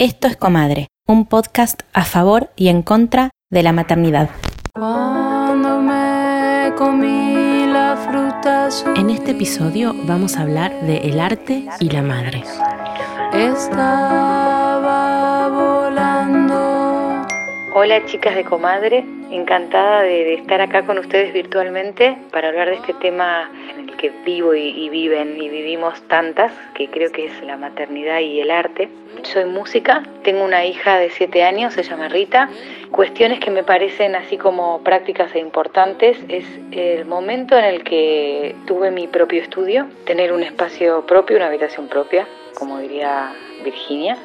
Esto es Comadre, un podcast a favor y en contra de la maternidad. En este episodio vamos a hablar de el arte y la madre. Hola chicas de Comadre, encantada de, estar acá con ustedes virtualmente para hablar de este tema en el que vivo y, viven y vivimos tantas, que creo que es la maternidad y el arte. Soy música, tengo una hija de 7 años, se llama Rita. Cuestiones que me parecen así como prácticas e importantes es el momento en el que tuve mi propio estudio, tener un espacio propio, una habitación propia, como diría Virginia,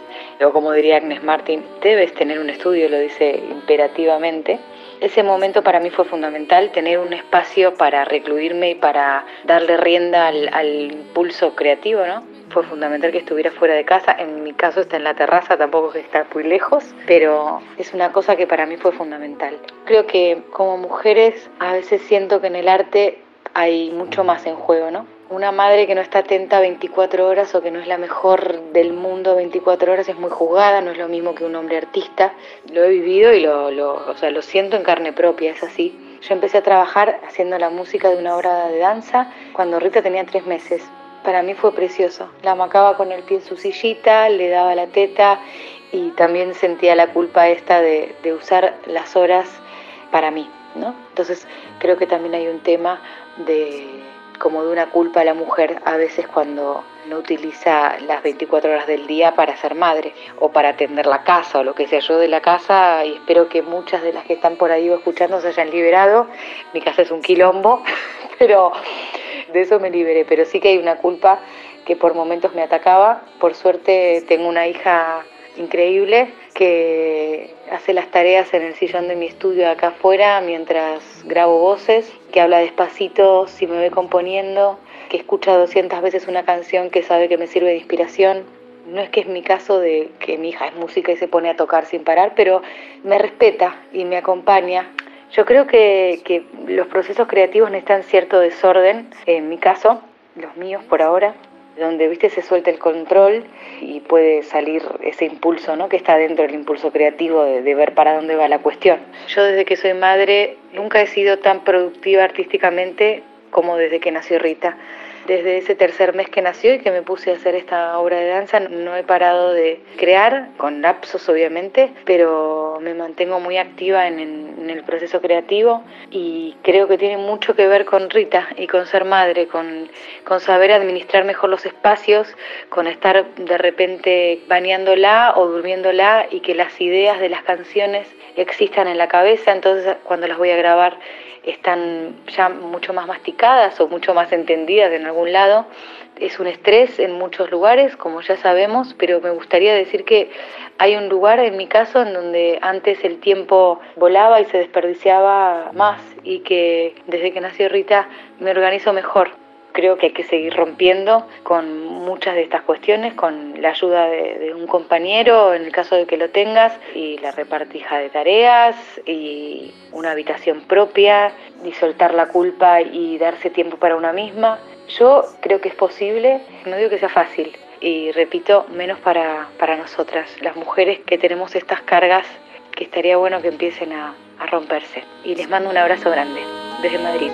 o como diría Agnes Martin, debes tener un estudio, lo dice imperativamente. Ese momento para mí fue fundamental, tener un espacio para recluirme y para darle rienda al, impulso creativo, ¿no? fue fundamental que estuviera fuera de casa. En mi caso está en la terraza, tampoco que está muy lejos, pero es una cosa que para mí fue fundamental. Creo que como mujeres a veces siento que en el arte hay mucho más en juego, ¿no? Una madre que no está atenta 24 horas o que no es la mejor del mundo 24 horas es muy juzgada, no es lo mismo que un hombre artista. Lo he vivido y lo, o sea, lo siento en carne propia, es así. Yo empecé a trabajar haciendo la música de una obra de danza cuando Rita tenía tres meses para mí fue precioso. La amacaba con el pie en su sillita, le daba la teta y también sentía la culpa esta de, de usar las horas para mí, ¿no? Entonces creo que también hay un tema de como de una culpa a la mujer a veces cuando no utiliza las 24 horas del día para ser madre o para atender la casa o lo que sea. Yo de la casa y espero que muchas de las que están por ahí escuchando se hayan liberado. Mi casa es un quilombo, pero de eso me liberé, pero sí que hay una culpa que por momentos me atacaba. Por suerte tengo una hija increíble que hace las tareas en el sillón de mi estudio acá afuera mientras grabo voces, que habla despacito si me ve componiendo, que escucha 200 veces una canción que sabe que me sirve de inspiración. No es que es mi caso de que mi hija es música y se pone a tocar sin parar, pero me respeta y me acompaña yo creo que, que los procesos creativos necesitan cierto desorden, en mi caso, los míos por ahora, donde viste se suelta el control y puede salir ese impulso ¿no? que está dentro del impulso creativo de, de, ver para dónde va la cuestión. Yo desde que soy madre nunca he sido tan productiva artísticamente como desde que nació Rita. Desde ese tercer mes que nació y que me puse a hacer esta obra de danza, no he parado de crear, con lapsos obviamente, pero me mantengo muy activa en, el proceso creativo y creo que tiene mucho que ver con Rita y con ser madre, con, con saber administrar mejor los espacios, con estar de repente bañándola o durmiéndola y que las ideas de las canciones existan en la cabeza, entonces cuando las voy a grabar están ya mucho más masticadas o mucho más entendidas en algún lado. Es un estrés en muchos lugares, como ya sabemos, pero me gustaría decir que hay un lugar en mi caso en donde antes el tiempo volaba y se desperdiciaba más y que desde que nació Rita me organizo mejor creo que hay que seguir rompiendo con muchas de estas cuestiones, con la ayuda de, de, un compañero en el caso de que lo tengas, y la repartija de tareas, y una habitación propia, y soltar la culpa y darse tiempo para una misma. Yo creo que es posible, no digo que sea fácil, y repito, menos para, para nosotras, las mujeres que tenemos estas cargas que estaría bueno que empiecen a, a romperse. Y les mando un abrazo grande desde Madrid.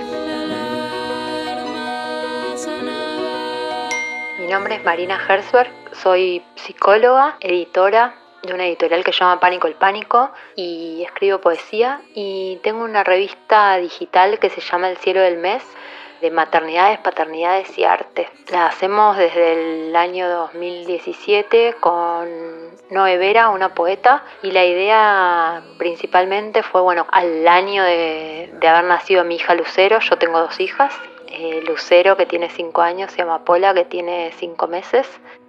Nombre es Marina Herzberg, soy psicóloga, editora de una editorial que se llama Pánico el Pánico y escribo poesía y tengo una revista digital que se llama El Cielo del Mes de maternidades, paternidades y arte. La hacemos desde el año 2017 con Noé Vera, una poeta, y la idea principalmente fue, bueno, al año de, de haber nacido mi hija Lucero, yo tengo dos hijas, eh, Lucero, que tiene 5 años, se llama Pola, que tiene 5 meses.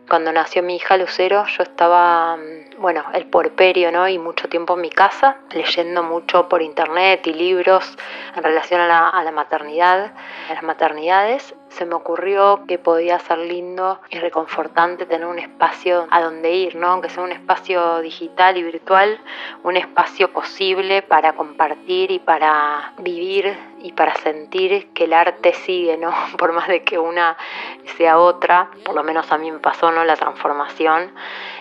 Cuando nació mi hija Lucero, yo estaba, bueno, el porperio, ¿no? Y mucho tiempo en mi casa, leyendo mucho por internet y libros en relación a la, a la maternidad, a las maternidades. Se me ocurrió que podía ser lindo y reconfortante tener un espacio a donde ir, ¿no? Aunque sea un espacio digital y virtual, un espacio posible para compartir y para vivir y para sentir que el arte sigue, ¿no? Por más de que una sea otra, por lo menos a mí me pasó, ¿no? La transformación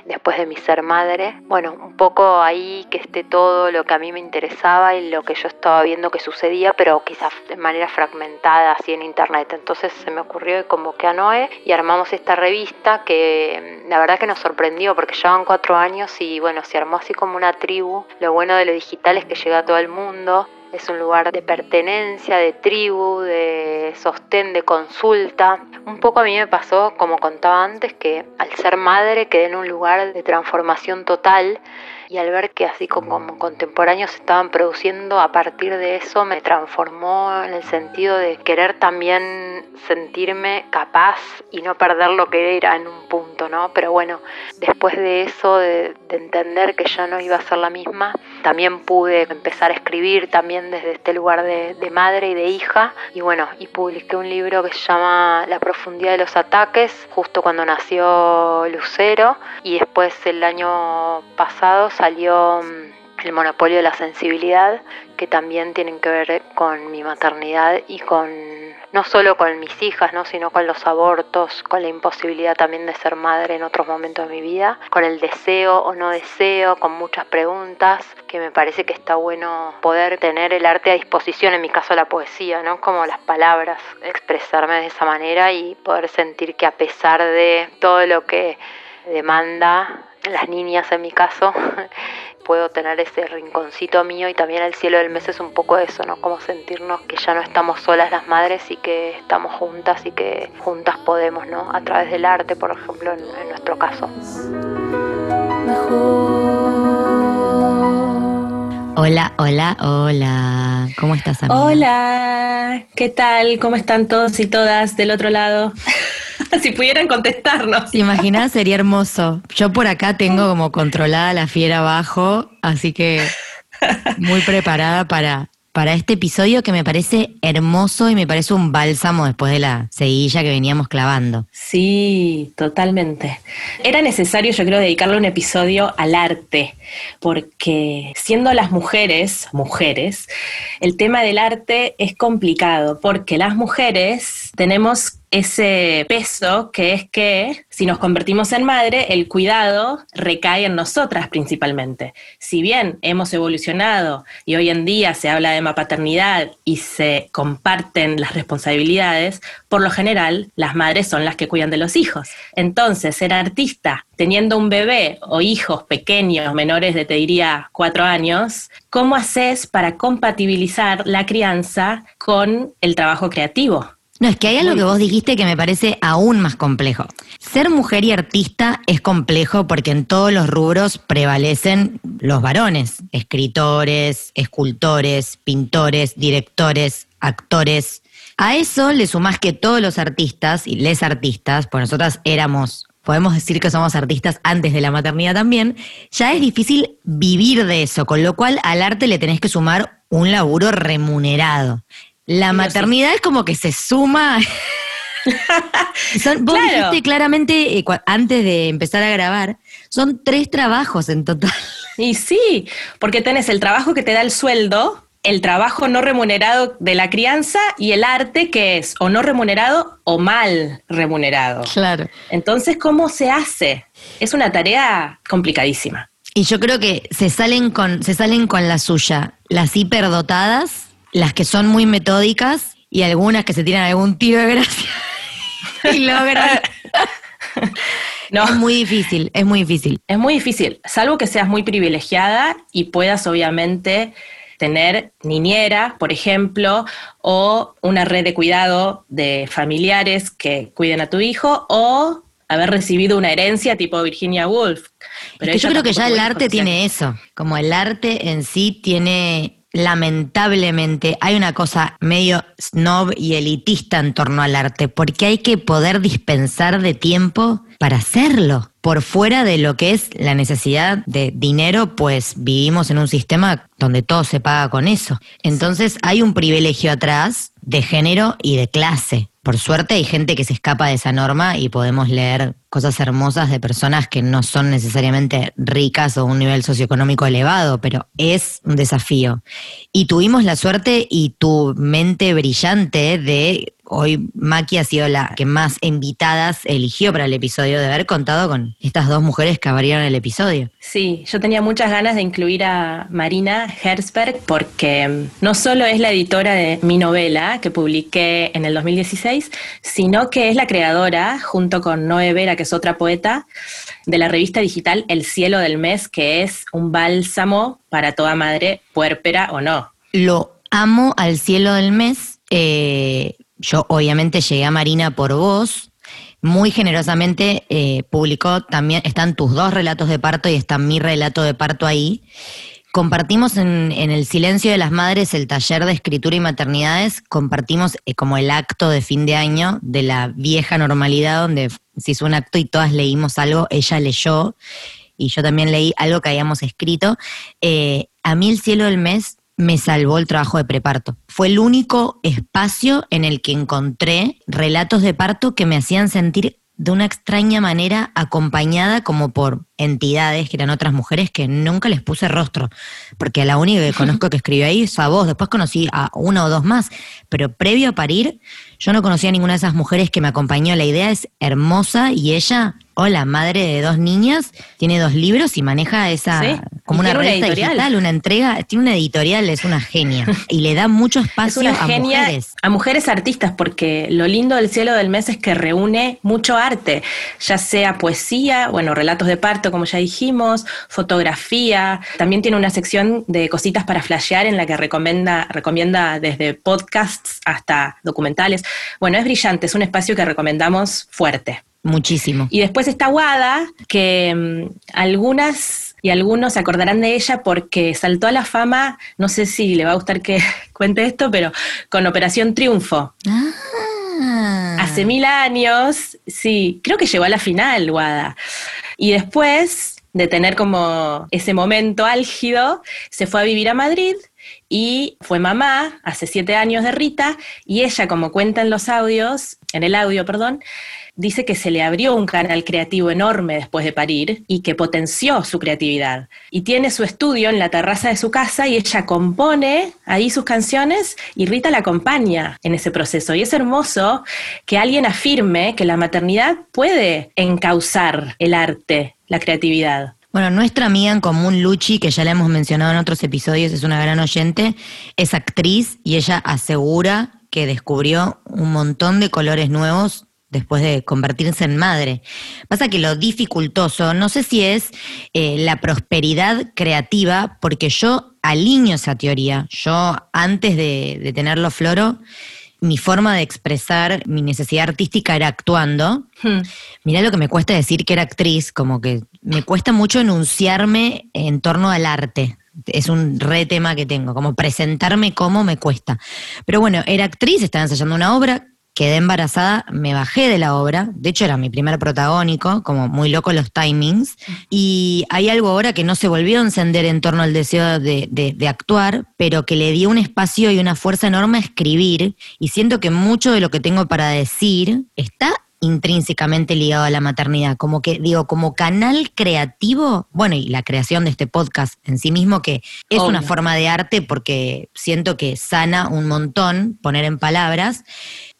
después de mi ser madre. Bueno, un poco ahí que esté todo lo que a mí me interesaba y lo que yo estaba viendo que sucedía, pero quizás de manera fragmentada así en internet. Entonces se me ocurrió y convoqué a Noé y armamos esta revista que mm, la verdad que nos sorprendió porque llevan cuatro años y bueno, se armó así como una tribu. Lo bueno de lo digital es que llega a todo el mundo es un lugar de pertenencia, de tribu, de sostén, de consulta. Un poco a mí me pasó, como contaba antes, que al ser madre quedé en un lugar de transformación total y al ver que así como contemporáneos se estaban produciendo, a partir de eso me transformó en el sentido de querer también sentirme capaz y no perder lo que era en un punto, ¿no? Pero bueno, después de eso, de, entender que ya no iba a ser la misma, también pude empezar a escribir también desde este lugar de, de madre y de hija y bueno, y publiqué un libro que se llama La profundidad de los ataques, justo cuando nació Lucero y después el año pasado salió mm, el monopolio de la sensibilidad, que también tienen que ver con mi maternidad y con no solo con mis hijas, ¿no? sino con los abortos, con la imposibilidad también de ser madre en otros momentos de mi vida, con el deseo o no deseo, con muchas preguntas, que me parece que está bueno poder tener el arte a disposición, en mi caso la poesía, ¿no? como las palabras, expresarme de esa manera y poder sentir que a pesar de todo lo que demanda las niñas en mi caso, puedo tener ese rinconcito mío y también el cielo del mes es un poco eso, ¿no? Como sentirnos que ya no estamos solas las madres y que estamos juntas y que juntas podemos, ¿no? A través del arte, por ejemplo, en, en nuestro caso. Hola, hola, hola. ¿Cómo estás, amiga? Hola, ¿qué tal? ¿Cómo están todos y todas del otro lado? si pudieran contestarnos. ¿Te imaginas? Sería hermoso. Yo por acá tengo como controlada la fiera abajo, así que muy preparada para, para este episodio que me parece hermoso y me parece un bálsamo después de la seguilla que veníamos clavando. Sí, totalmente. Era necesario, yo creo, dedicarle un episodio al arte, porque siendo las mujeres, mujeres, el tema del arte es complicado, porque las mujeres tenemos ese peso que es que si nos convertimos en madre, el cuidado recae en nosotras principalmente. Si bien hemos evolucionado y hoy en día se habla de paternidad y se comparten las responsabilidades, por lo general las madres son las que cuidan de los hijos. Entonces, ser artista teniendo un bebé o hijos pequeños, menores de, te diría, cuatro años, ¿cómo haces para compatibilizar la crianza con el trabajo creativo? No, es que hay algo que vos dijiste que me parece aún más complejo. Ser mujer y artista es complejo porque en todos los rubros prevalecen los varones, escritores, escultores, pintores, directores, actores. A eso le sumás que todos los artistas y les artistas, pues nosotras éramos, podemos decir que somos artistas antes de la maternidad también, ya es difícil vivir de eso, con lo cual al arte le tenés que sumar un laburo remunerado. La maternidad es como que se suma. son, vos dijiste claramente, eh, antes de empezar a grabar, son tres trabajos en total. Y sí, porque tenés el trabajo que te da el sueldo, el trabajo no remunerado de la crianza y el arte que es o no remunerado o mal remunerado. Claro. Entonces, ¿cómo se hace? Es una tarea complicadísima. Y yo creo que se salen con, se salen con la suya, las hiperdotadas las que son muy metódicas y algunas que se tiran algún tiro de gracia y logran. No. Es muy difícil, es muy difícil. Es muy difícil, salvo que seas muy privilegiada y puedas obviamente tener niñera, por ejemplo, o una red de cuidado de familiares que cuiden a tu hijo, o haber recibido una herencia tipo Virginia Woolf. Pero yo creo que ya el arte tiene eso, como el arte en sí tiene lamentablemente hay una cosa medio snob y elitista en torno al arte, porque hay que poder dispensar de tiempo para hacerlo. Por fuera de lo que es la necesidad de dinero, pues vivimos en un sistema donde todo se paga con eso. Entonces hay un privilegio atrás de género y de clase. Por suerte hay gente que se escapa de esa norma y podemos leer cosas hermosas de personas que no son necesariamente ricas o un nivel socioeconómico elevado, pero es un desafío. Y tuvimos la suerte y tu mente brillante de hoy Maki ha sido la que más invitadas eligió para el episodio de haber contado con estas dos mujeres que abrieron el episodio. Sí, yo tenía muchas ganas de incluir a Marina Herzberg porque no solo es la editora de mi novela que publiqué en el 2016, sino que es la creadora, junto con Noé Vera, que es otra poeta, de la revista digital El Cielo del Mes, que es un bálsamo para toda madre puérpera o no. Lo amo al cielo del mes. Eh, yo obviamente llegué a Marina por vos. Muy generosamente eh, publicó también, están tus dos relatos de parto y está mi relato de parto ahí. Compartimos en, el silencio de las madres el taller de escritura y maternidades, compartimos eh, como el acto de fin de año de la vieja normalidad donde se hizo un acto y todas leímos algo, ella leyó y yo también leí algo que habíamos escrito. Eh, a mí el cielo del mes me salvó el trabajo de preparto. Fue el único espacio en el que encontré relatos de parto que me hacían sentir de una extraña manera acompañada como por entidades que eran otras mujeres que nunca les puse rostro, porque la única que conozco que escribió ahí es a vos, después conocí a una o dos más, pero previo a parir yo no conocía a ninguna de esas mujeres que me acompañó, la idea es hermosa y ella Hola, madre de dos niñas, tiene dos libros y maneja esa como una revista digital, una entrega, tiene una editorial, es una genia y le da mucho espacio a mujeres. A mujeres artistas, porque lo lindo del cielo del mes es que reúne mucho arte, ya sea poesía, bueno, relatos de parto, como ya dijimos, fotografía, también tiene una sección de cositas para flashear en la que recomienda, recomienda desde podcasts hasta documentales. Bueno, es brillante, es un espacio que recomendamos fuerte. Muchísimo. Y después está Wada, que mm, algunas y algunos se acordarán de ella porque saltó a la fama, no sé si le va a gustar que cuente esto, pero con Operación Triunfo. Ah. Hace mil años, sí, creo que llegó a la final, Wada. Y después de tener como ese momento álgido, se fue a vivir a Madrid y fue mamá hace siete años de Rita y ella, como cuenta en los audios, en el audio, perdón, dice que se le abrió un canal creativo enorme después de parir y que potenció su creatividad. Y tiene su estudio en la terraza de su casa y ella compone ahí sus canciones y Rita la acompaña en ese proceso. Y es hermoso que alguien afirme que la maternidad puede encauzar el arte, la creatividad. Bueno, nuestra amiga en común, Luchi, que ya la hemos mencionado en otros episodios, es una gran oyente, es actriz y ella asegura que descubrió un montón de colores nuevos después de convertirse en madre. Pasa que lo dificultoso, no sé si es eh, la prosperidad creativa, porque yo alineo esa teoría. Yo, antes de, tenerlo floro, mi forma de expresar mi necesidad artística era actuando. Hmm. Mirá lo que me cuesta decir que era actriz, como que me cuesta mucho enunciarme en torno al arte. Es un re tema que tengo, como presentarme como me cuesta. Pero bueno, era actriz, estaba ensayando una obra, quedé embarazada, me bajé de la obra, de hecho era mi primer protagónico, como muy loco los timings, y hay algo ahora que no se volvió a encender en torno al deseo de, de, actuar, pero que le dio un espacio y una fuerza enorme a escribir, y siento que mucho de lo que tengo para decir está intrínsecamente ligado a la maternidad, como que digo, como canal creativo, bueno, y la creación de este podcast en sí mismo, que es una forma de arte porque siento que sana un montón poner en palabras,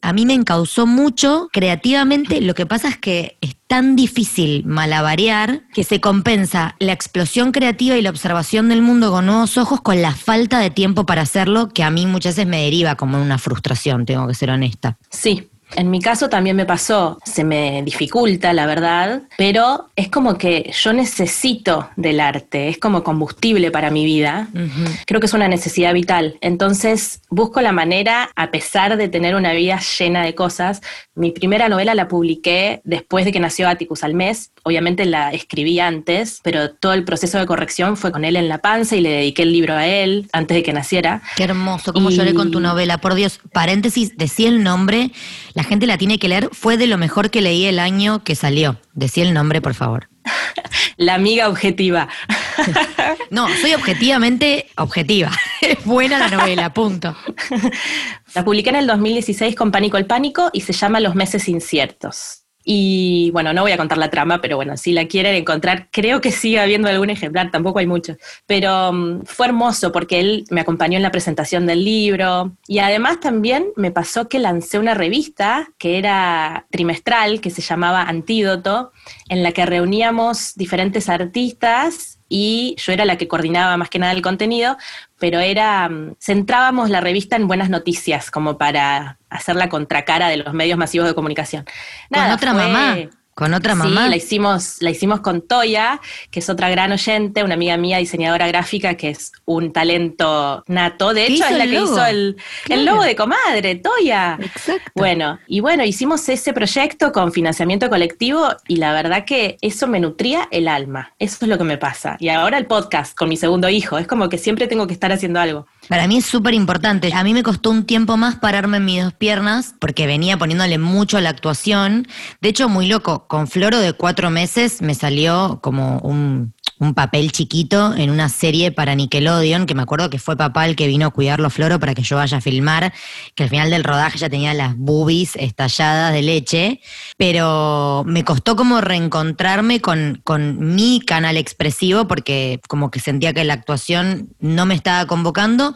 a mí me encausó mucho creativamente. Lo que pasa es que es tan difícil malabarear que se compensa la explosión creativa y la observación del mundo con nuevos ojos con la falta de tiempo para hacerlo, que a mí muchas veces me deriva como una frustración, tengo que ser honesta. Sí, en mi caso también me pasó, se me dificulta, la verdad, pero es como que yo necesito del arte, es como combustible para mi vida. Creo que es una necesidad vital. Entonces busco la manera, a pesar de tener una vida llena de cosas, mi primera novela la publiqué después de que nació Atticus al mes. Obviamente la escribí antes, pero todo el proceso de corrección fue con él en la panza y le dediqué el libro a él antes de que naciera. Qué hermoso, como lloré con tu novela. Por Dios, paréntesis, decía el nombre la gente la tiene que leer. Fue de lo mejor que leí el año que salió. Decía el nombre, por favor. La amiga objetiva. No, soy objetivamente objetiva. Es buena la novela, punto. La publiqué en el 2016 con Pánico el Pánico y se llama Los meses inciertos. Y bueno, no voy a contar la trama, pero bueno, si la quieren encontrar, creo que sigue habiendo algún ejemplar, tampoco hay muchos. Pero um, fue hermoso porque él me acompañó en la presentación del libro y además también me pasó que lancé una revista que era trimestral, que se llamaba Antídoto, en la que reuníamos diferentes artistas y yo era la que coordinaba más que nada el contenido, pero era, mm, centrábamos la revista en buenas noticias, como para hacer la contracara de los medios masivos de comunicación. Con otra mamá. Con otra mamá. Sí, la hicimos, la hicimos con Toya, que es otra gran oyente, una amiga mía, diseñadora gráfica, que es un talento nato. De hecho, es la que hizo el, el, logo de comadre, Toya. Exacto. Bueno, y bueno, hicimos ese proyecto con financiamiento colectivo y la verdad que eso me nutría el alma. Eso es lo que me pasa. Y ahora el podcast con mi segundo hijo. Es como que siempre tengo que estar haciendo algo. Para mí es súper importante. A mí me costó un tiempo más pararme en mis dos piernas porque venía poniéndole mucho a la actuación. De hecho, muy loco, con Floro de cuatro meses me salió como un un papel chiquito en una serie para Nickelodeon, que me acuerdo que fue papá el que vino a cuidarlo Floro para que yo vaya a filmar, que al final del rodaje ya tenía las boobies estalladas de leche, pero me costó como reencontrarme con, con mi canal expresivo porque como que sentía que la actuación no me estaba convocando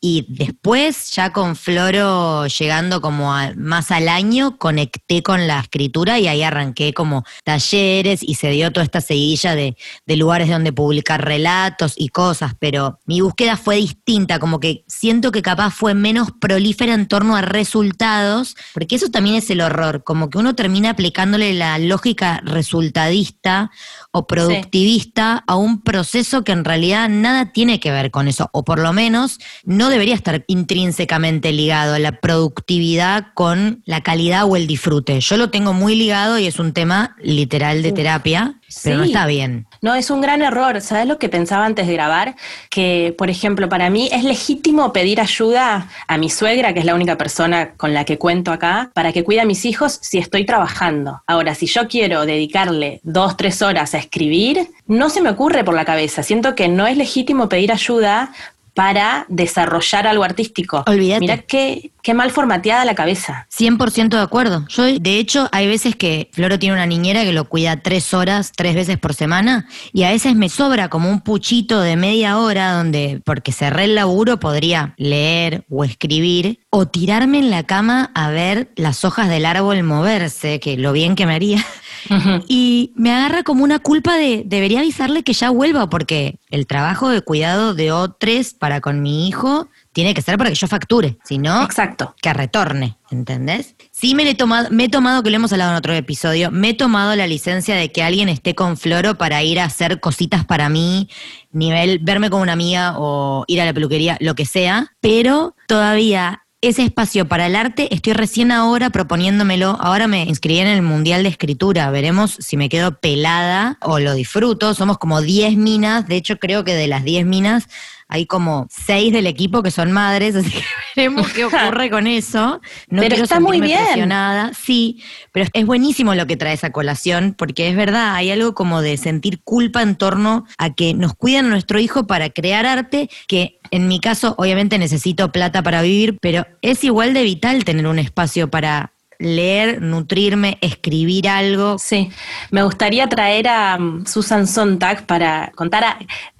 y después ya con Floro llegando como más al año, conecté con la escritura y ahí arranqué como talleres y se dio toda esta seguilla de, de lugares donde publicar relatos y cosas, pero mi búsqueda fue distinta, como que siento que capaz fue menos prolífera en torno a resultados, porque eso también es el horror, como que uno termina aplicándole la lógica resultadista o productivista a un proceso que en realidad nada tiene que ver con eso, o por lo menos no debería estar intrínsecamente ligado a la productividad con la calidad o el disfrute. Yo lo tengo muy ligado y es un tema literal de terapia, pero no está bien. No, es un gran error. ¿Sabes lo que pensaba antes de grabar? Que, por ejemplo, para mí es legítimo pedir ayuda a mi suegra, que es la única persona con la que cuento acá, para que cuide a mis hijos si estoy trabajando. Ahora, si yo quiero dedicarle dos, tres horas a escribir, no se me ocurre por la cabeza. Siento que no es legítimo pedir ayuda para desarrollar algo artístico. Olvídate. Mira qué, qué mal formateada la cabeza. 100% de acuerdo. Yo, de hecho, hay veces que Floro tiene una niñera que lo cuida tres horas, tres veces por semana, y a veces me sobra como un puchito de media hora donde, porque cerré el laburo, podría leer o escribir, o tirarme en la cama a ver las hojas del árbol moverse, que lo bien que me haría. Y me agarra como una culpa de debería avisarle que ya vuelva, porque el trabajo de cuidado de otros para con mi hijo tiene que ser para que yo facture, si no, Exacto. que retorne, ¿entendés? Sí me, he tomado, me he tomado, que lo hemos hablado en otro episodio, me he tomado la licencia de que alguien esté con Floro para ir a hacer cositas para mí, nivel verme con una amiga o ir a la peluquería, lo que sea, pero todavía ese espacio para el arte, estoy recién ahora proponiéndomelo. Ahora me inscribí en el Mundial de Escritura. Veremos si me quedo pelada o lo disfruto. Somos como 10 minas. De hecho, creo que de las 10 minas hay como 6 del equipo que son madres, así que veremos qué ocurre con eso. No Pero quiero está muy bien. presionada. Sí, pero es buenísimo lo que trae esa colación, porque es verdad, hay algo como de sentir culpa en torno a que nos cuidan a nuestro hijo para crear arte, que en mi caso obviamente necesito plata para vivir, pero es igual de vital tener un espacio para leer, nutrirme, escribir algo. Sí, me gustaría traer a um, Susan Sontag para contar a-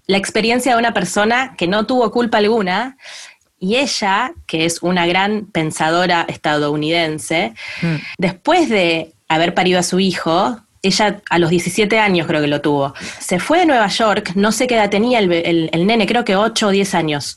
la experiencia de una persona que no tuvo culpa alguna y ella, que es una gran pensadora estadounidense, Mm. después de haber parido a su hijo, ella a los 17 años creo que lo tuvo, se fue de Nueva York, no sé qué edad tenía el, el nene, creo que 8 o 10 años.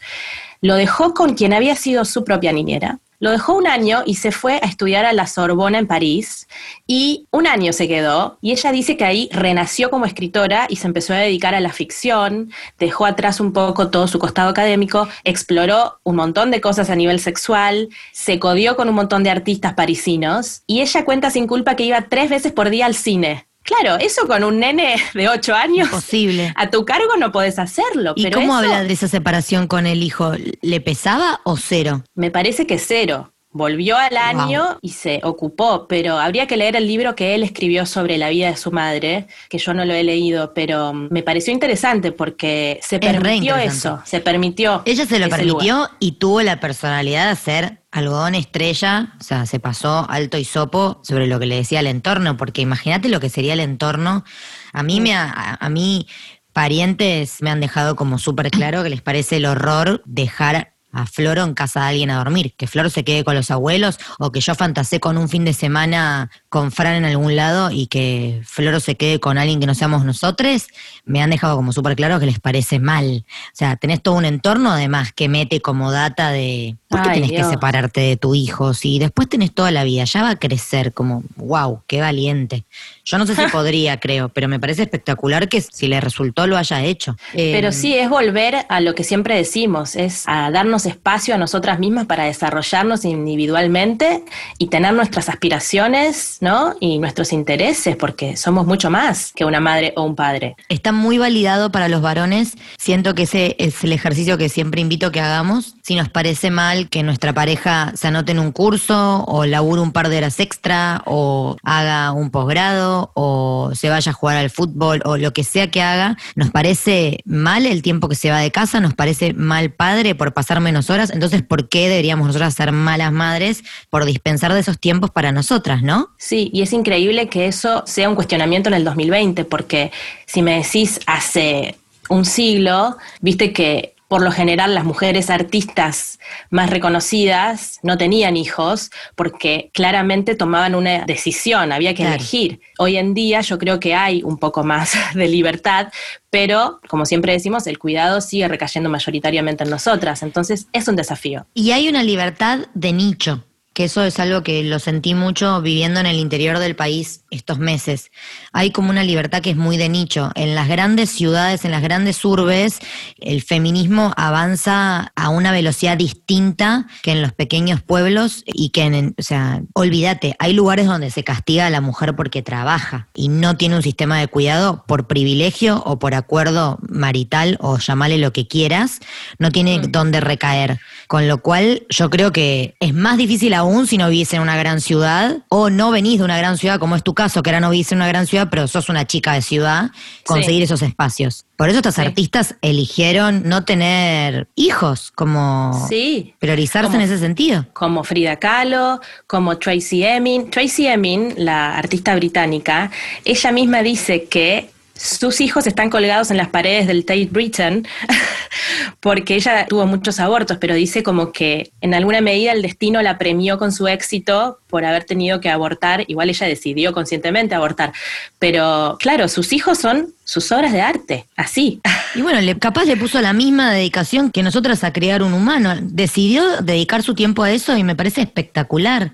Lo dejó con quien había sido su propia niñera. Lo dejó un año y se fue a estudiar a la Sorbona en París y un año se quedó y ella dice que ahí renació como escritora y se empezó a dedicar a la ficción, dejó atrás un poco todo su costado académico, exploró un montón de cosas a nivel sexual, se codió con un montón de artistas parisinos y ella cuenta sin culpa que iba tres veces por día al cine. Claro, eso con un nene de ocho años. Imposible. A tu cargo no podés hacerlo. ¿Y pero cómo eso habla de esa separación con el hijo? ¿Le pesaba o cero? Me parece que cero. Volvió al año y se ocupó, pero habría que leer el libro que él escribió sobre la vida de su madre, que yo no lo he leído, pero me pareció interesante porque se permitió eso, se permitió. Ella se lo permitió y tuvo la personalidad de hacer algodón estrella, o sea, se pasó alto y sopo sobre lo que le decía el entorno, porque imagínate lo que sería el entorno. A mí me a, a mí parientes me han dejado como súper claro que les parece el horror dejar a Floro en casa de alguien a dormir, que Flor se quede con los abuelos o que yo fantasé con un fin de semana con Fran en algún lado y que Floro se quede con alguien que no seamos nosotros, me han dejado como súper claro que les parece mal. O sea, tenés todo un entorno además que mete como data de por qué tenés que separarte de tu hijo si después tenés toda la vida, ya va a crecer como, wow, qué valiente. Yo no sé si podría, creo, pero me parece espectacular que si le resultó lo haya hecho. Pero em, sí, es volver a lo que siempre decimos, es a darnos espacio a nosotras mismas para desarrollarnos individualmente y tener nuestras aspiraciones, ¿no? Y nuestros intereses, porque somos mucho más que una madre o un padre. Está muy validado para los varones. Siento que ese es el ejercicio que siempre invito que hagamos. Si nos parece mal que nuestra pareja se anote en un curso o labure un par de horas extra o haga un posgrado o se vaya a jugar al fútbol o lo que sea que haga, nos parece mal el tiempo que se va de casa, nos parece mal padre por pasar menos horas, entonces ¿por qué deberíamos nosotras ser malas madres por dispensar de esos tiempos para nosotras, no? Sí, y es increíble que eso sea un cuestionamiento en el 2020, porque si me decís hace un siglo, viste que por lo general las mujeres artistas más reconocidas no tenían hijos porque claramente tomaban una decisión, había que elegir. Hoy en día yo creo que hay un poco más de libertad, pero como siempre decimos, el cuidado sigue recayendo mayoritariamente en nosotras, entonces es un desafío. Y hay una libertad de nicho que eso es algo que lo sentí mucho viviendo en el interior del país estos meses. Hay como una libertad que es muy de nicho. En las grandes ciudades, en las grandes urbes, el feminismo avanza a una velocidad distinta que en los pequeños pueblos y que en, o sea, olvídate, hay lugares donde se castiga a la mujer porque trabaja y no tiene un sistema de cuidado por privilegio o por acuerdo marital o llamarle lo que quieras, no tiene mm. donde recaer. Con lo cual yo creo que es más difícil aún si no vivís en una gran ciudad o no venís de una gran ciudad, como es tu caso, que ahora no vivís en una gran ciudad, pero sos una chica de ciudad, conseguir esos espacios. Por eso estas artistas eligieron no tener hijos, como priorizarse en ese sentido. Como Frida Kahlo, como Tracy Emin. Tracy Emin, la artista británica, ella misma dice que sus hijos están colgados en las paredes del Tate Britain porque ella tuvo muchos abortos, pero dice como que en alguna medida el destino la premió con su éxito por haber tenido que abortar, igual ella decidió conscientemente abortar, pero claro, sus hijos son sus obras de arte, así. Y bueno, capaz le puso la misma dedicación que nosotras a crear un humano, decidió dedicar su tiempo a eso y me parece espectacular.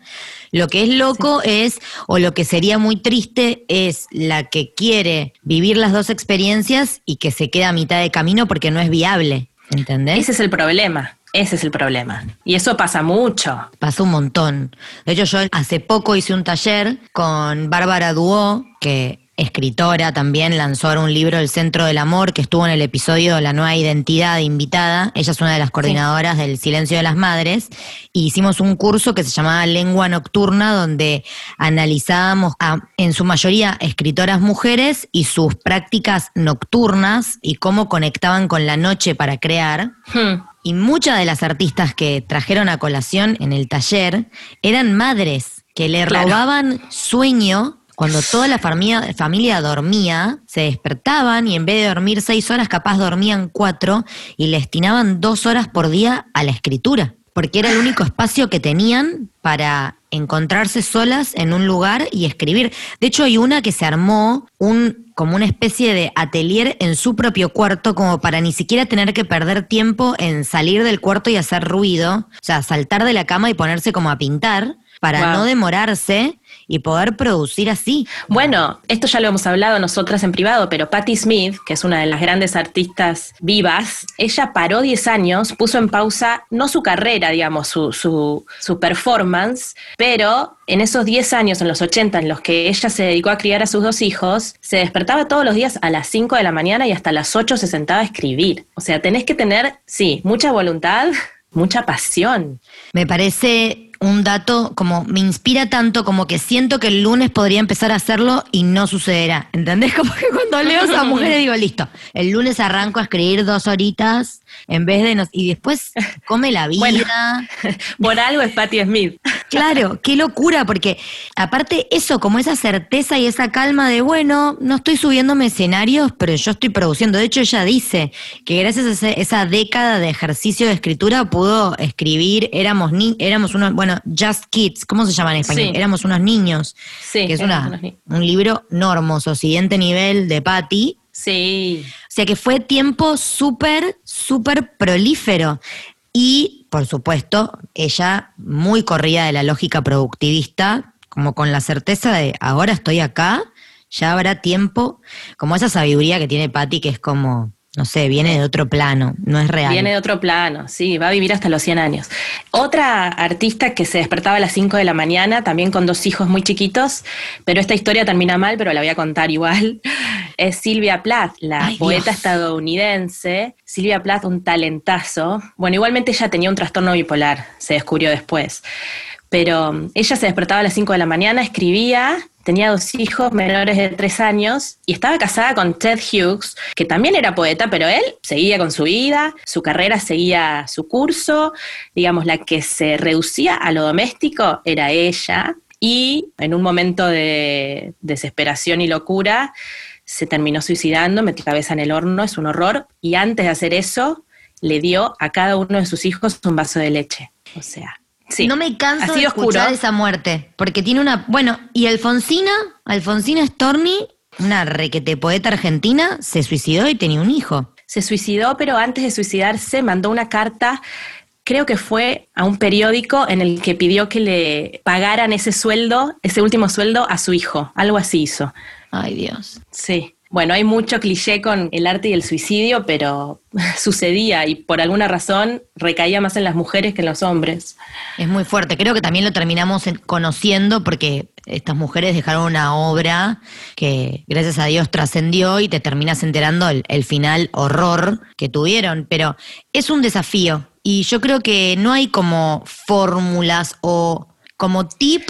Lo que es loco es, o lo que sería muy triste, es la que quiere vivir las dos experiencias y que se queda a mitad de camino porque no es viable. ¿Entendés? Ese es el problema. Ese es el problema. Y eso pasa mucho. Pasa un montón. De hecho, yo hace poco hice un taller con Bárbara Duó, que escritora también, lanzó ahora un libro, El Centro del Amor, que estuvo en el episodio La Nueva Identidad invitada. Ella es una de las coordinadoras del Silencio de las Madres. Y hicimos un curso que se llamaba Lengua Nocturna, donde analizábamos a, en su mayoría, escritoras mujeres y sus prácticas nocturnas y cómo conectaban con la noche para crear. Hmm. Y muchas de las artistas que trajeron a colación en el taller eran madres que le robaban sueño cuando toda la familia, dormía, se despertaban y en vez de dormir seis horas, capaz dormían cuatro y le destinaban dos horas por día a la escritura, porque era el único espacio que tenían para encontrarse solas en un lugar y escribir. De hecho, hay una que se armó un como una especie de atelier en su propio cuarto, como para ni siquiera tener que perder tiempo en salir del cuarto y hacer ruido, o sea, saltar de la cama y ponerse como a pintar, para no demorarse y poder producir así. Bueno, esto ya lo hemos hablado nosotras en privado, pero Patti Smith, que es una de las grandes artistas vivas, ella paró 10 años, puso en pausa no su carrera, digamos, su, su, su performance, pero en esos 10 años, en los 80, en los que ella se dedicó a criar a sus dos hijos, se despertaba todos los días a las 5 de la mañana y hasta las 8 se sentaba a escribir. O sea, tenés que tener, sí, mucha voluntad, mucha pasión. Me parece un dato como me inspira tanto como que siento que el lunes podría empezar a hacerlo y no sucederá. ¿Entendés? Como que cuando leo a esa mujer digo, listo, el lunes arranco a escribir dos horitas en vez de... Nos, y después come la vida. Bueno, por algo es Patti Smith. Claro, qué locura, porque aparte eso, como esa certeza y esa calma de, bueno, no estoy subiéndome escenarios, pero yo estoy produciendo. De hecho, ella dice que gracias a ese- esa década de ejercicio de escritura pudo escribir, éramos, ni, éramos unos, bueno, Just Kids, ¿cómo se llama en español? Sí. Éramos unos niños, Sí, que es una, un libro no hermoso, siguiente nivel de Patty. Sí. O sea que fue tiempo súper, súper prolífero. Y, por supuesto, ella muy corrida de la lógica productivista, como con la certeza de ahora estoy acá, ya habrá tiempo, como esa sabiduría que tiene Patty, que es como, no sé, viene de otro plano, no es real. Viene de otro plano, sí, va a vivir hasta los 100 años. Otra artista que se despertaba a las 5 de la mañana, también con dos hijos muy chiquitos, pero esta historia termina mal, pero la voy a contar igual, es Silvia Plath, la Ay, poeta Dios. estadounidense. Silvia Plath, un talentazo. Bueno, igualmente ella tenía un trastorno bipolar, se descubrió después. Pero um, ella se despertaba a las 5 de la mañana, escribía, tenía dos hijos menores de 3 años y estaba casada con Ted Hughes, que también era poeta, pero él seguía con su vida, su carrera seguía su curso, digamos, la que se reducía a lo doméstico era ella. Y en un momento de desesperación y locura, se terminó suicidando, metió la cabeza en el horno, es un horror. Y antes de hacer eso, le dio a cada uno de sus hijos un vaso de leche. O sea, sí. No me canso Así de oscuro. escuchar esa muerte, porque tiene una... Bueno, y Alfonsina, Alfonsina Storni, una requete poeta argentina, se suicidó y tenía un hijo. Se suicidó, pero antes de suicidarse mandó una carta, creo que fue a un periódico en el que pidió que le pagaran ese sueldo, ese último sueldo a su hijo. Algo así hizo. Ay, Dios. Sí. Bueno, hay mucho cliché con el arte y el suicidio, pero sucedía y por alguna razón recaía más en las mujeres que en los hombres. Es muy fuerte. Creo que también lo terminamos en- conociendo porque estas mujeres dejaron una obra que, gracias a Dios, trascendió y te terminas enterando el, el final horror que tuvieron. Pero es un desafío y yo creo que no hay como fórmulas o como tip.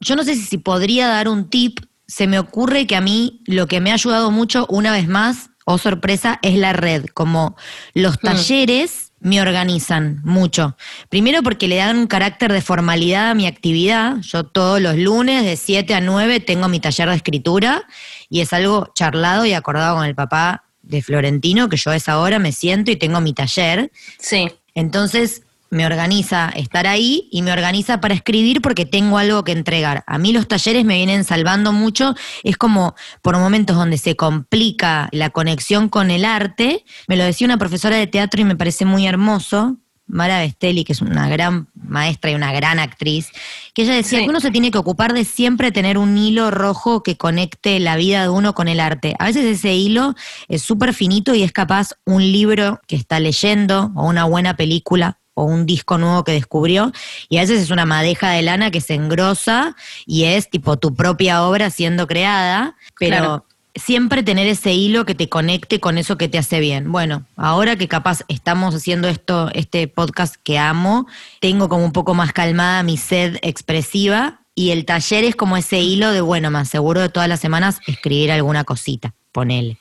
Yo no sé si podría dar un tip. Se me ocurre que a mí lo que me ha ayudado mucho, una vez más, oh sorpresa, es la red. Como los talleres me organizan mucho. Primero porque le dan un carácter de formalidad a mi actividad. Yo todos los lunes de 7 a 9 tengo mi taller de escritura y es algo charlado y acordado con el papá de Florentino, que yo a esa hora me siento y tengo mi taller. Sí. Entonces me organiza estar ahí y me organiza para escribir porque tengo algo que entregar. A mí los talleres me vienen salvando mucho. Es como por momentos donde se complica la conexión con el arte. Me lo decía una profesora de teatro y me parece muy hermoso. Mara Bestelli, que es una gran maestra y una gran actriz, que ella decía Sí. que uno se tiene que ocupar de siempre tener un hilo rojo que conecte la vida de uno con el arte. A veces ese hilo es súper finito y es capaz un libro que está leyendo o una buena película o un disco nuevo que descubrió y a veces es una madeja de lana que se engrosa y es tipo tu propia obra siendo creada, pero Claro. siempre tener ese hilo que te conecte con eso que te hace bien. Bueno, ahora que capaz estamos haciendo esto, este podcast que amo, tengo como un poco más calmada mi sed expresiva y el taller es como ese hilo de, bueno, me aseguro de todas las semanas escribir alguna cosita, ponele.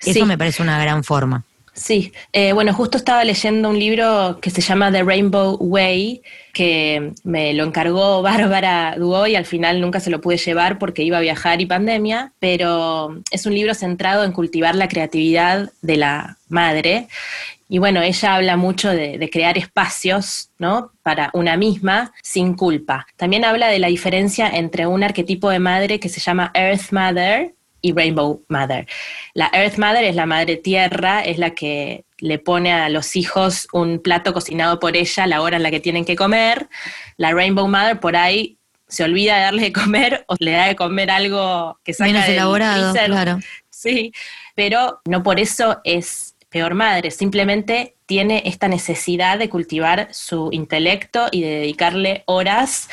Eso Sí. me parece una gran forma. Sí, eh, bueno, justo estaba leyendo un libro que se llama The Rainbow Way, que me lo encargó Bárbara Duo y al final nunca se lo pude llevar porque iba a viajar y pandemia, pero es un libro centrado en cultivar la creatividad de la madre. Y bueno, ella habla mucho de, de crear espacios, ¿no? Para una misma sin culpa. También habla de la diferencia entre un arquetipo de madre que se llama Earth Mother y Rainbow Mother. La Earth Mother es la madre tierra, es la que le pone a los hijos un plato cocinado por ella a la hora en la que tienen que comer. La Rainbow Mother por ahí se olvida de darle de comer o le da de comer algo que saca Menos elaborado, claro. Sí, pero no por eso es peor madre, simplemente tiene esta necesidad de cultivar su intelecto y de dedicarle horas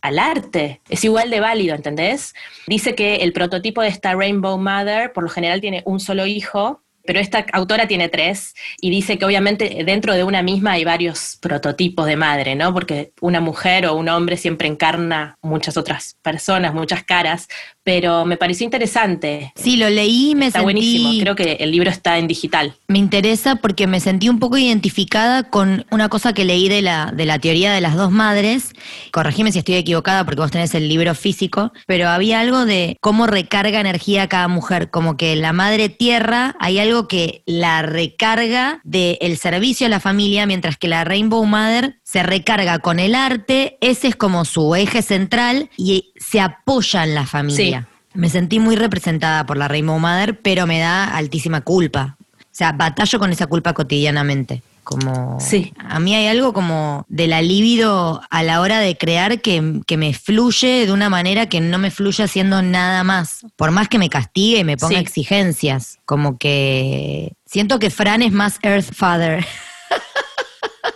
al arte. Es igual de válido, ¿entendés? Dice que el prototipo de esta Rainbow Mother por lo general tiene un solo hijo pero esta autora tiene tres y dice que obviamente dentro de una misma hay varios prototipos de madre, ¿no? Porque una mujer o un hombre siempre encarna muchas otras personas, muchas caras, pero me pareció interesante. Sí, lo leí me está buenísimo. Creo que el libro está en digital. Me interesa porque me sentí un poco identificada con una cosa que leí de la, de la teoría de las dos madres. Corregime si estoy equivocada porque vos tenés el libro físico, pero había algo de cómo recarga energía cada mujer, como que la madre tierra hay algo que la recarga del servicio a la familia, mientras que la Rainbow Mother se recarga con el arte, ese es como su eje central y se apoya en la familia. Me sentí muy representada por la Rainbow Mother, pero me da altísima culpa. O sea, batallo con esa culpa cotidianamente. Como sí. a mí hay algo como del alivio a la hora de crear que, que, me fluye de una manera que no me fluye haciendo nada más. Por más que me castigue y me ponga exigencias. Como que siento que Fran es más Earth Father.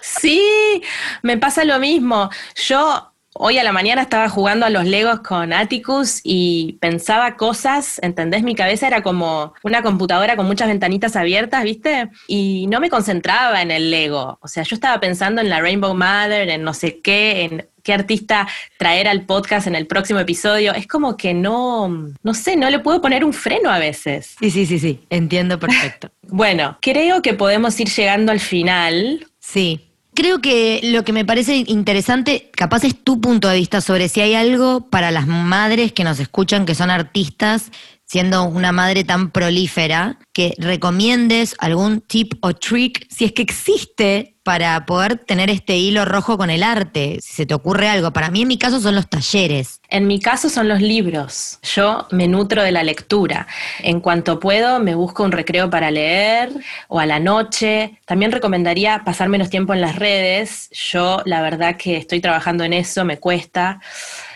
Sí, me pasa lo mismo. Yo Hoy a la mañana estaba jugando a los Legos con Atticus y pensaba cosas, ¿entendés? Mi cabeza era como una computadora con muchas ventanitas abiertas, ¿viste? Y no me concentraba en el Lego. O sea, yo estaba pensando en la Rainbow Mother, en no sé qué, en qué artista traer al podcast en el próximo episodio. Es como que no, no sé, no le puedo poner un freno a veces. Sí, sí, sí, sí, entiendo perfecto. bueno, creo que podemos ir llegando al final. Sí. Creo que lo que me parece interesante, capaz es tu punto de vista sobre si hay algo para las madres que nos escuchan que son artistas, siendo una madre tan prolífera, que recomiendes algún tip o trick, si es que existe para poder tener este hilo rojo con el arte, si se te ocurre algo. Para mí en mi caso son los talleres. En mi caso son los libros. Yo me nutro de la lectura. En cuanto puedo, me busco un recreo para leer o a la noche. También recomendaría pasar menos tiempo en las redes. Yo la verdad que estoy trabajando en eso, me cuesta.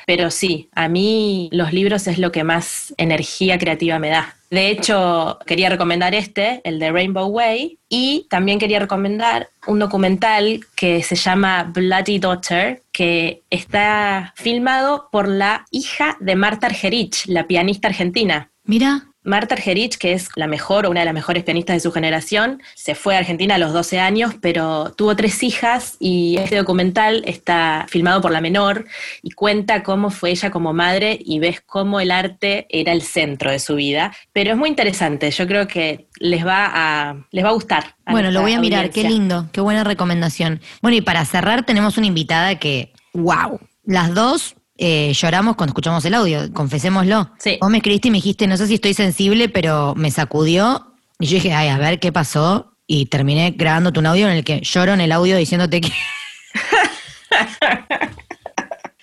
Pero sí, a mí los libros es lo que más energía creativa me da. De hecho, quería recomendar este, el de Rainbow Way, y también quería recomendar un documental que se llama Bloody Daughter, que está filmado por la hija de Marta Argerich, la pianista argentina. Mira. Marta Argerich, que es la mejor o una de las mejores pianistas de su generación, se fue a Argentina a los 12 años, pero tuvo tres hijas y este documental está filmado por la menor y cuenta cómo fue ella como madre y ves cómo el arte era el centro de su vida. Pero es muy interesante, yo creo que les va a, les va a gustar. bueno, lo voy a mirar, qué lindo, qué buena recomendación. Bueno, y para cerrar tenemos una invitada que, wow, las dos eh, lloramos cuando escuchamos el audio, confesémoslo. Sí. Vos me escribiste y me dijiste, no sé si estoy sensible, pero me sacudió. Y yo dije, ay, a ver qué pasó. Y terminé grabándote un audio en el que lloro en el audio diciéndote que.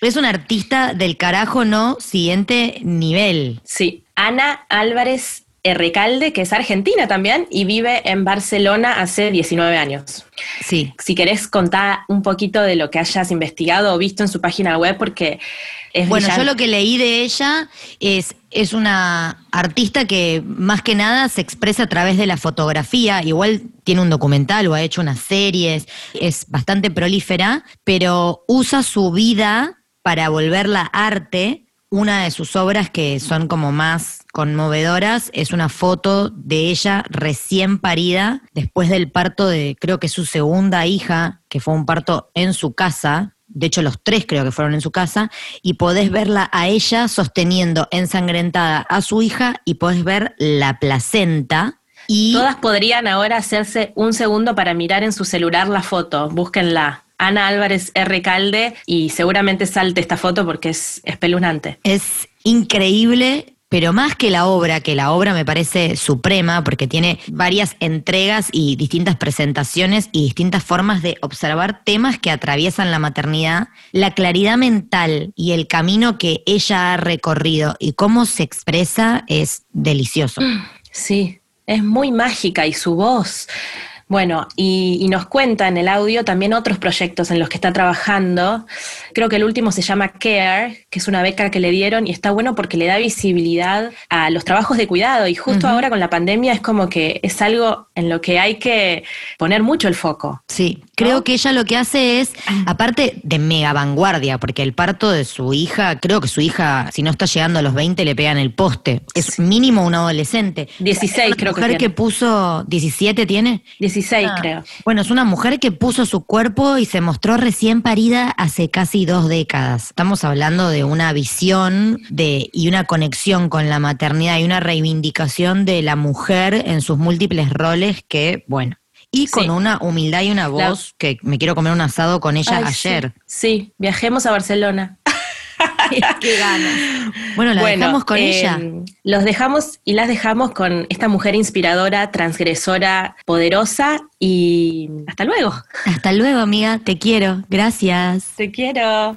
es un artista del carajo, no siguiente nivel. Sí. Ana Álvarez Recalde, que es argentina también y vive en Barcelona hace 19 años. Sí. Si querés contar un poquito de lo que hayas investigado o visto en su página web, porque es Bueno, yo lo que leí de ella es, es una artista que más que nada se expresa a través de la fotografía. Igual tiene un documental o ha hecho unas series, es bastante prolífera, pero usa su vida para volverla arte una de sus obras que son como más conmovedoras es una foto de ella recién parida después del parto de creo que su segunda hija, que fue un parto en su casa, de hecho los tres creo que fueron en su casa, y podés verla a ella sosteniendo ensangrentada a su hija y podés ver la placenta. Y Todas podrían ahora hacerse un segundo para mirar en su celular la foto, búsquenla. Ana Álvarez R. Calde y seguramente salte esta foto porque es espeluznante. Es increíble, pero más que la obra, que la obra me parece suprema porque tiene varias entregas y distintas presentaciones y distintas formas de observar temas que atraviesan la maternidad, la claridad mental y el camino que ella ha recorrido y cómo se expresa es delicioso. Sí, es muy mágica y su voz Bueno, y, nos cuenta en el audio también otros proyectos en los que está trabajando. Creo que el último se llama Care, que es una beca que le dieron y está bueno porque le da visibilidad a los trabajos de cuidado. Y justo ahora con la pandemia es como que es algo en lo que hay que poner mucho el foco. Sí, creo que ella lo que hace es, aparte de mega vanguardia, porque el parto de su hija, creo que su hija, si no está llegando a los 20, le pegan el poste. Es mínimo un adolescente. 16 creo que mujer que puso, 17 tiene. 16, ah. creo. Bueno, es una mujer que puso su cuerpo y se mostró recién parida hace casi dos décadas. Estamos hablando de una visión de, y una conexión con la maternidad y una reivindicación de la mujer en sus múltiples roles que, bueno, y con una humildad y una voz que me quiero comer un asado con ella ayer. Sí. viajemos a Barcelona. Qué ganas. Bueno, la dejamos con ella. Em, los dejamos y las dejamos con esta mujer inspiradora, transgresora, poderosa y hasta luego. Hasta luego, amiga. Te quiero. Gracias. Te quiero.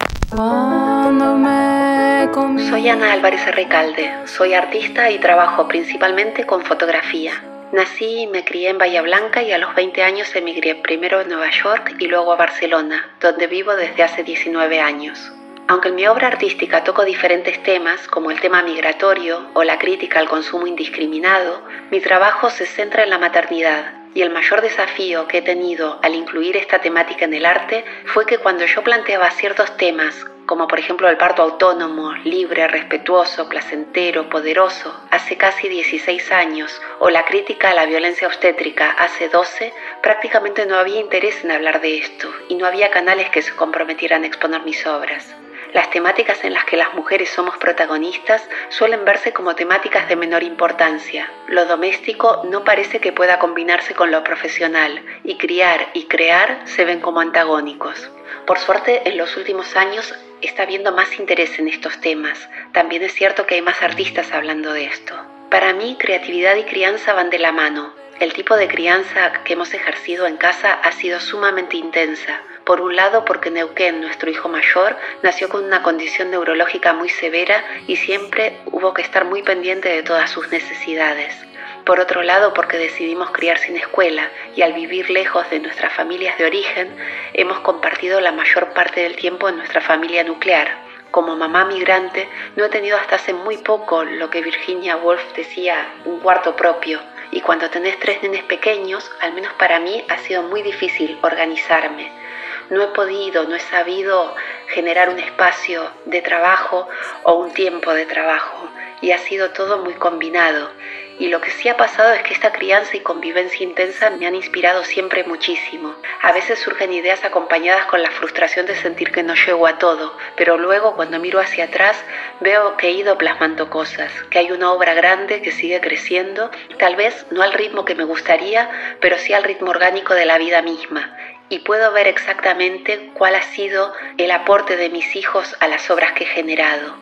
Soy Ana Álvarez Recalde. Soy artista y trabajo principalmente con fotografía. Nací y me crié en Bahía Blanca y a los 20 años emigré primero a Nueva York y luego a Barcelona, donde vivo desde hace 19 años. Aunque en mi obra artística toco diferentes temas, como el tema migratorio o la crítica al consumo indiscriminado, mi trabajo se centra en la maternidad. Y el mayor desafío que he tenido al incluir esta temática en el arte fue que cuando yo planteaba ciertos temas, como por ejemplo el parto autónomo, libre, respetuoso, placentero, poderoso, hace casi 16 años, o la crítica a la violencia obstétrica hace 12, prácticamente no había interés en hablar de esto y no había canales que se comprometieran a exponer mis obras. Las temáticas en las que las mujeres somos protagonistas suelen verse como temáticas de menor importancia. Lo doméstico no parece que pueda combinarse con lo profesional y criar y crear se ven como antagónicos. Por suerte, en los últimos años está habiendo más interés en estos temas. También es cierto que hay más artistas hablando de esto. Para mí, creatividad y crianza van de la mano. El tipo de crianza que hemos ejercido en casa ha sido sumamente intensa. Por un lado, porque Neuquén, nuestro hijo mayor, nació con una condición neurológica muy severa y siempre hubo que estar muy pendiente de todas sus necesidades. Por otro lado, porque decidimos criar sin escuela y al vivir lejos de nuestras familias de origen, hemos compartido la mayor parte del tiempo en nuestra familia nuclear. Como mamá migrante, no he tenido hasta hace muy poco lo que Virginia Woolf decía, un cuarto propio. Y cuando tenés tres nenes pequeños, al menos para mí ha sido muy difícil organizarme no he podido, no he sabido generar un espacio de trabajo o un tiempo de trabajo y ha sido todo muy combinado. Y lo que sí ha pasado es que esta crianza y convivencia intensa me han inspirado siempre muchísimo. A veces surgen ideas acompañadas con la frustración de sentir que no llego a todo, pero luego cuando miro hacia atrás veo que he ido plasmando cosas, que hay una obra grande que sigue creciendo, tal vez no al ritmo que me gustaría, pero sí al ritmo orgánico de la vida misma y puedo ver exactamente cuál ha sido el aporte de mis hijos a las obras que he generado.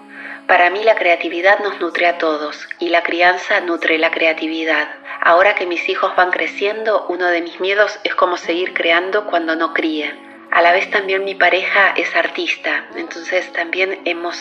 Para mí la creatividad nos nutre a todos y la crianza nutre la creatividad. Ahora que mis hijos van creciendo, uno de mis miedos es cómo seguir creando cuando no críe. A la vez también mi pareja es artista, entonces también hemos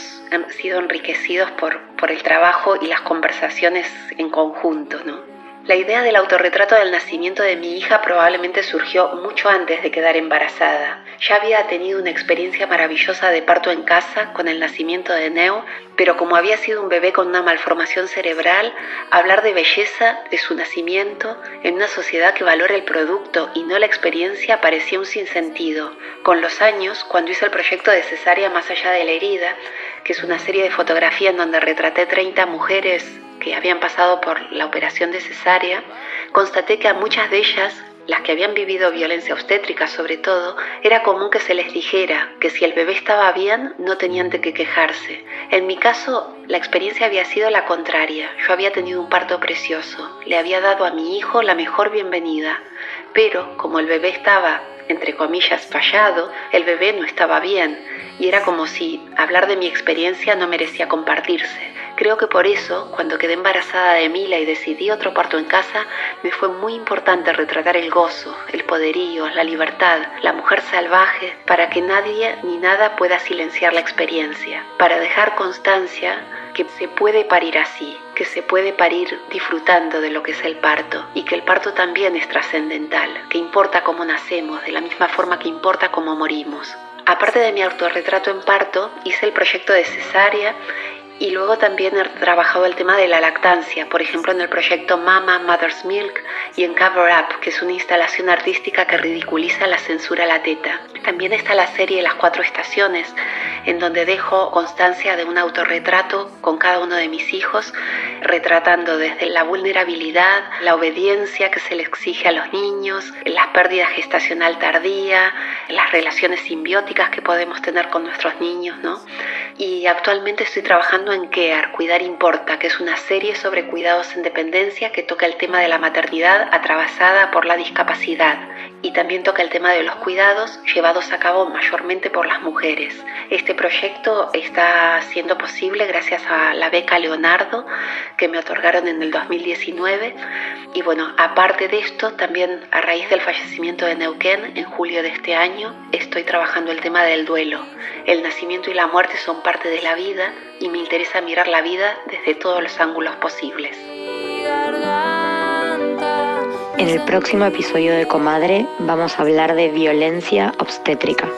sido enriquecidos por, por el trabajo y las conversaciones en conjunto, ¿no? La idea del autorretrato del nacimiento de mi hija probablemente surgió mucho antes de quedar embarazada. Ya había tenido una experiencia maravillosa de parto en casa con el nacimiento de Neo, pero como había sido un bebé con una malformación cerebral, hablar de belleza de su nacimiento en una sociedad que valora el producto y no la experiencia parecía un sinsentido. Con los años, cuando hice el proyecto de Cesárea más allá de la herida, que es una serie de fotografía en donde retraté 30 mujeres que habían pasado por la operación de cesárea, constaté que a muchas de ellas, las que habían vivido violencia obstétrica sobre todo, era común que se les dijera que si el bebé estaba bien no tenían de qué quejarse. En mi caso, la experiencia había sido la contraria. Yo había tenido un parto precioso, le había dado a mi hijo la mejor bienvenida, pero como el bebé estaba, entre comillas, fallado, el bebé no estaba bien y era como si hablar de mi experiencia no merecía compartirse. Creo que por eso, cuando quedé embarazada de Mila y decidí otro parto en casa, me fue muy importante retratar el gozo, el poderío, la libertad, la mujer salvaje, para que nadie ni nada pueda silenciar la experiencia, para dejar constancia que se puede parir así, que se puede parir disfrutando de lo que es el parto y que el parto también es trascendental, que importa cómo nacemos, de la misma forma que importa cómo morimos. Aparte de mi autorretrato en parto, hice el proyecto de cesárea y luego también he trabajado el tema de la lactancia, por ejemplo en el proyecto Mama Mother's Milk y en Cover Up, que es una instalación artística que ridiculiza la censura a la teta. También está la serie Las Cuatro Estaciones, en donde dejo constancia de un autorretrato con cada uno de mis hijos, retratando desde la vulnerabilidad, la obediencia que se le exige a los niños, la pérdida gestacional tardía, las relaciones simbióticas que podemos tener con nuestros niños, ¿no? Y actualmente estoy trabajando en Care, Cuidar Importa, que es una serie sobre cuidados en dependencia que toca el tema de la maternidad atravesada por la discapacidad y también toca el tema de los cuidados llevados a cabo mayormente por las mujeres. Este proyecto está siendo posible gracias a la beca Leonardo que me otorgaron en el 2019 y bueno, aparte de esto, también a raíz del fallecimiento de Neuquén en julio de este año, estoy trabajando el tema del duelo. El nacimiento y la muerte son parte de la vida y me interesa mirar la vida desde todos los ángulos posibles. En el próximo episodio de Comadre vamos a hablar de violencia obstétrica.